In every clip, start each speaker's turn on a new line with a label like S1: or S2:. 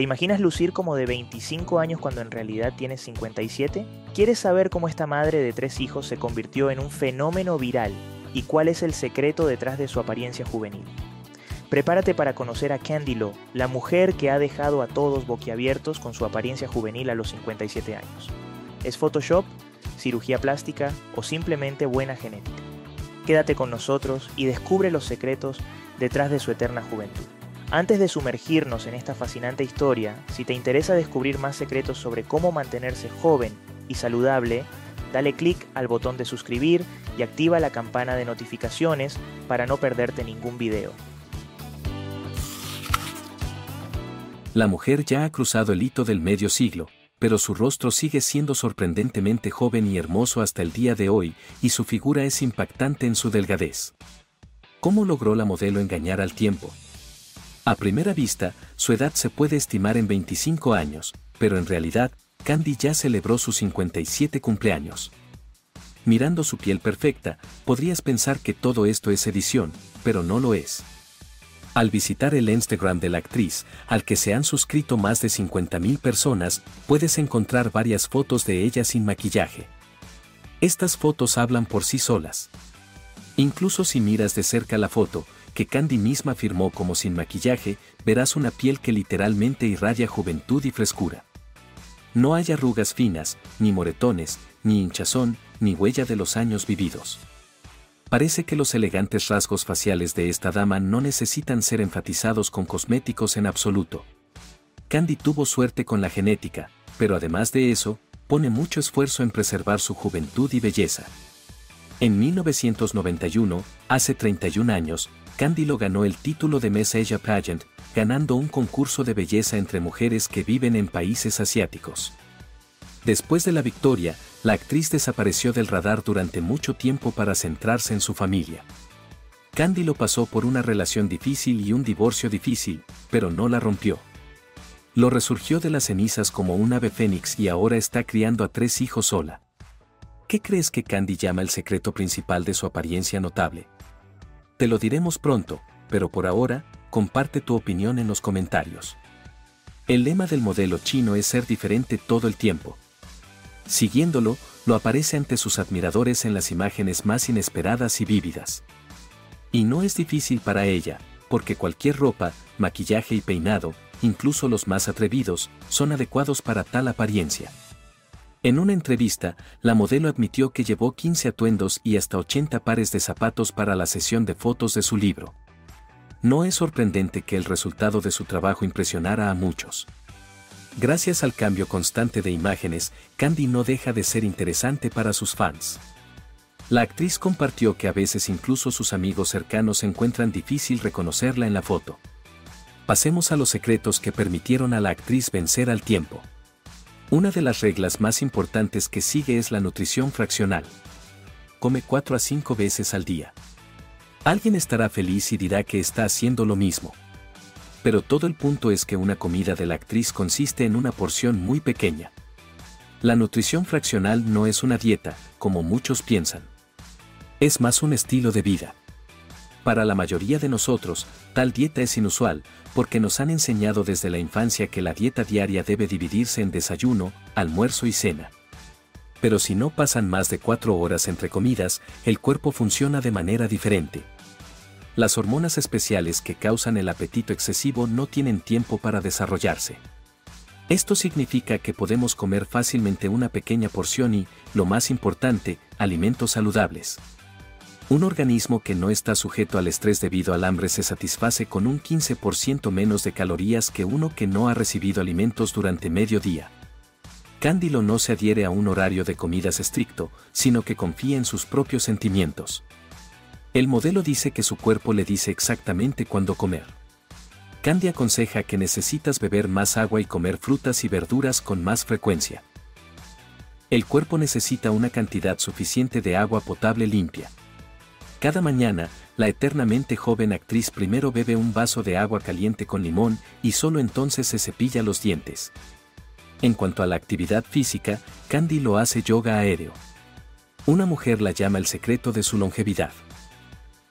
S1: ¿Te imaginas lucir como de 25 años cuando en realidad tienes 57? ¿Quieres saber cómo esta madre de tres hijos se convirtió en un fenómeno viral y cuál es el secreto detrás de su apariencia juvenil? Prepárate para conocer a Candy Lo, la mujer que ha dejado a todos boquiabiertos con su apariencia juvenil a los 57 años. ¿Es Photoshop, cirugía plástica o simplemente buena genética? Quédate con nosotros y descubre los secretos detrás de su eterna juventud. Antes de sumergirnos en esta fascinante historia, si te interesa descubrir más secretos sobre cómo mantenerse joven y saludable, dale clic al botón de suscribir y activa la campana de notificaciones para no perderte ningún video.
S2: La mujer ya ha cruzado el hito del medio siglo, pero su rostro sigue siendo sorprendentemente joven y hermoso hasta el día de hoy, y su figura es impactante en su delgadez. ¿Cómo logró la modelo engañar al tiempo? A primera vista, su edad se puede estimar en 25 años, pero en realidad, Candy ya celebró sus 57 cumpleaños. Mirando su piel perfecta, podrías pensar que todo esto es edición, pero no lo es. Al visitar el Instagram de la actriz, al que se han suscrito más de 50.000 personas, puedes encontrar varias fotos de ella sin maquillaje. Estas fotos hablan por sí solas. Incluso si miras de cerca la foto, que Candy misma firmó como sin maquillaje, verás una piel que literalmente irradia juventud y frescura. No hay arrugas finas, ni moretones, ni hinchazón, ni huella de los años vividos. Parece que los elegantes rasgos faciales de esta dama no necesitan ser enfatizados con cosméticos en absoluto. Candy tuvo suerte con la genética, pero además de eso, pone mucho esfuerzo en preservar su juventud y belleza. En 1991, hace 31 años, Candy ganó el título de Miss Asia Pageant, ganando un concurso de belleza entre mujeres que viven en países asiáticos. Después de la victoria, la actriz desapareció del radar durante mucho tiempo para centrarse en su familia. Candy lo pasó por una relación difícil y un divorcio difícil, pero no la rompió. Lo resurgió de las cenizas como un ave fénix y ahora está criando a tres hijos sola. ¿Qué crees que Candy llama el secreto principal de su apariencia notable? Te lo diremos pronto, pero por ahora, comparte tu opinión en los comentarios. El lema del modelo chino es ser diferente todo el tiempo. Siguiéndolo, lo aparece ante sus admiradores en las imágenes más inesperadas y vívidas. Y no es difícil para ella, porque cualquier ropa, maquillaje y peinado, incluso los más atrevidos, son adecuados para tal apariencia. En una entrevista, la modelo admitió que llevó 15 atuendos y hasta 80 pares de zapatos para la sesión de fotos de su libro. No es sorprendente que el resultado de su trabajo impresionara a muchos. Gracias al cambio constante de imágenes, Candy no deja de ser interesante para sus fans. La actriz compartió que a veces incluso sus amigos cercanos encuentran difícil reconocerla en la foto. Pasemos a los secretos que permitieron a la actriz vencer al tiempo. Una de las reglas más importantes que sigue es la nutrición fraccional. Come 4 a 5 veces al día. Alguien estará feliz y dirá que está haciendo lo mismo. Pero todo el punto es que una comida de la actriz consiste en una porción muy pequeña. La nutrición fraccional no es una dieta, como muchos piensan. Es más un estilo de vida. Para la mayoría de nosotros, tal dieta es inusual, porque nos han enseñado desde la infancia que la dieta diaria debe dividirse en desayuno, almuerzo y cena. Pero si no pasan más de cuatro horas entre comidas, el cuerpo funciona de manera diferente. Las hormonas especiales que causan el apetito excesivo no tienen tiempo para desarrollarse. Esto significa que podemos comer fácilmente una pequeña porción y, lo más importante, alimentos saludables. Un organismo que no está sujeto al estrés debido al hambre se satisface con un 15% menos de calorías que uno que no ha recibido alimentos durante medio día. Cándilo no se adhiere a un horario de comidas estricto, sino que confía en sus propios sentimientos. El modelo dice que su cuerpo le dice exactamente cuándo comer. Candy aconseja que necesitas beber más agua y comer frutas y verduras con más frecuencia. El cuerpo necesita una cantidad suficiente de agua potable limpia. Cada mañana, la eternamente joven actriz primero bebe un vaso de agua caliente con limón y solo entonces se cepilla los dientes. En cuanto a la actividad física, Candy lo hace yoga aéreo. Una mujer la llama el secreto de su longevidad.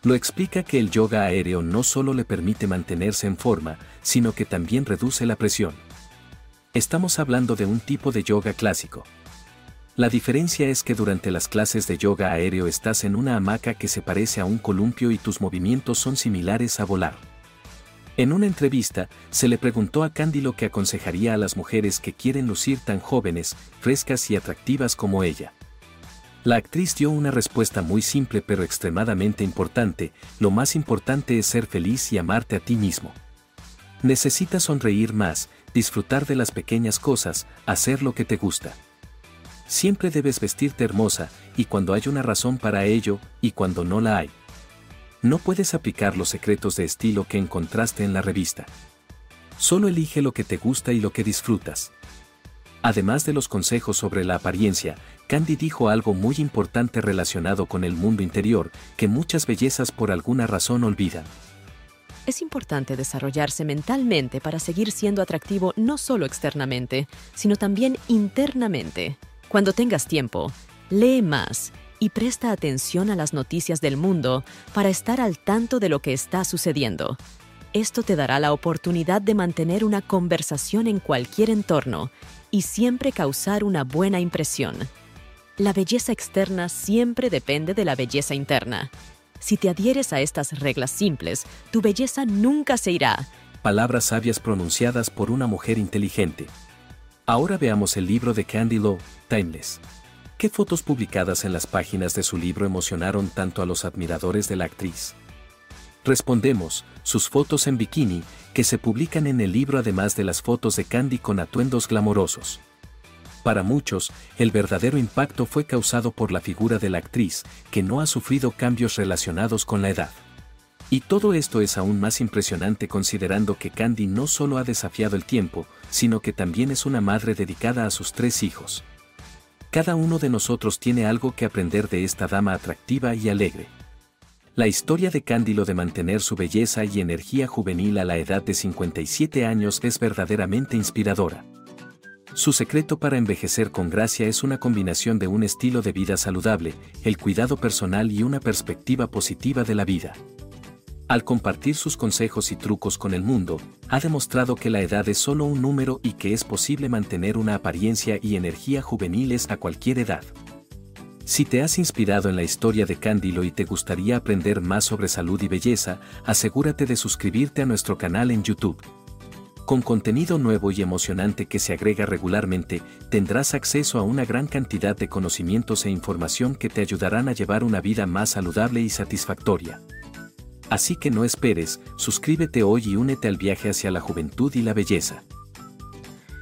S2: Lo explica que el yoga aéreo no solo le permite mantenerse en forma, sino que también reduce la presión. Estamos hablando de un tipo de yoga clásico. La diferencia es que durante las clases de yoga aéreo estás en una hamaca que se parece a un columpio y tus movimientos son similares a volar. En una entrevista, se le preguntó a Candy lo que aconsejaría a las mujeres que quieren lucir tan jóvenes, frescas y atractivas como ella. La actriz dio una respuesta muy simple pero extremadamente importante, lo más importante es ser feliz y amarte a ti mismo. Necesitas sonreír más, disfrutar de las pequeñas cosas, hacer lo que te gusta. Siempre debes vestirte hermosa, y cuando hay una razón para ello, y cuando no la hay. No puedes aplicar los secretos de estilo que encontraste en la revista. Solo elige lo que te gusta y lo que disfrutas. Además de los consejos sobre la apariencia, Candy dijo algo muy importante relacionado con el mundo interior, que muchas bellezas por alguna razón olvidan.
S3: Es importante desarrollarse mentalmente para seguir siendo atractivo no solo externamente, sino también internamente. Cuando tengas tiempo, lee más y presta atención a las noticias del mundo para estar al tanto de lo que está sucediendo. Esto te dará la oportunidad de mantener una conversación en cualquier entorno y siempre causar una buena impresión. La belleza externa siempre depende de la belleza interna. Si te adhieres a estas reglas simples, tu belleza nunca se irá.
S2: Palabras sabias pronunciadas por una mujer inteligente. Ahora veamos el libro de Candy Lowe, Timeless. ¿Qué fotos publicadas en las páginas de su libro emocionaron tanto a los admiradores de la actriz? Respondemos, sus fotos en bikini, que se publican en el libro además de las fotos de Candy con atuendos glamorosos. Para muchos, el verdadero impacto fue causado por la figura de la actriz, que no ha sufrido cambios relacionados con la edad. Y todo esto es aún más impresionante considerando que Candy no solo ha desafiado el tiempo, sino que también es una madre dedicada a sus tres hijos. Cada uno de nosotros tiene algo que aprender de esta dama atractiva y alegre. La historia de Cándilo de mantener su belleza y energía juvenil a la edad de 57 años es verdaderamente inspiradora. Su secreto para envejecer con gracia es una combinación de un estilo de vida saludable, el cuidado personal y una perspectiva positiva de la vida. Al compartir sus consejos y trucos con el mundo, ha demostrado que la edad es solo un número y que es posible mantener una apariencia y energía juveniles a cualquier edad. Si te has inspirado en la historia de Cándilo y te gustaría aprender más sobre salud y belleza, asegúrate de suscribirte a nuestro canal en YouTube. Con contenido nuevo y emocionante que se agrega regularmente, tendrás acceso a una gran cantidad de conocimientos e información que te ayudarán a llevar una vida más saludable y satisfactoria. Así que no esperes, suscríbete hoy y únete al viaje hacia la juventud y la belleza.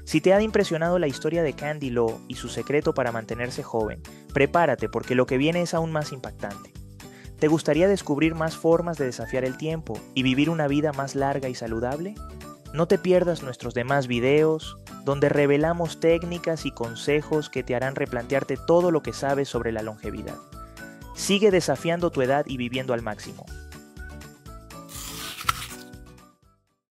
S1: Si te ha impresionado la historia de Candy Law y su secreto para mantenerse joven, prepárate porque lo que viene es aún más impactante. ¿Te gustaría descubrir más formas de desafiar el tiempo y vivir una vida más larga y saludable? No te pierdas nuestros demás videos, donde revelamos técnicas y consejos que te harán replantearte todo lo que sabes sobre la longevidad. Sigue desafiando tu edad y viviendo al máximo.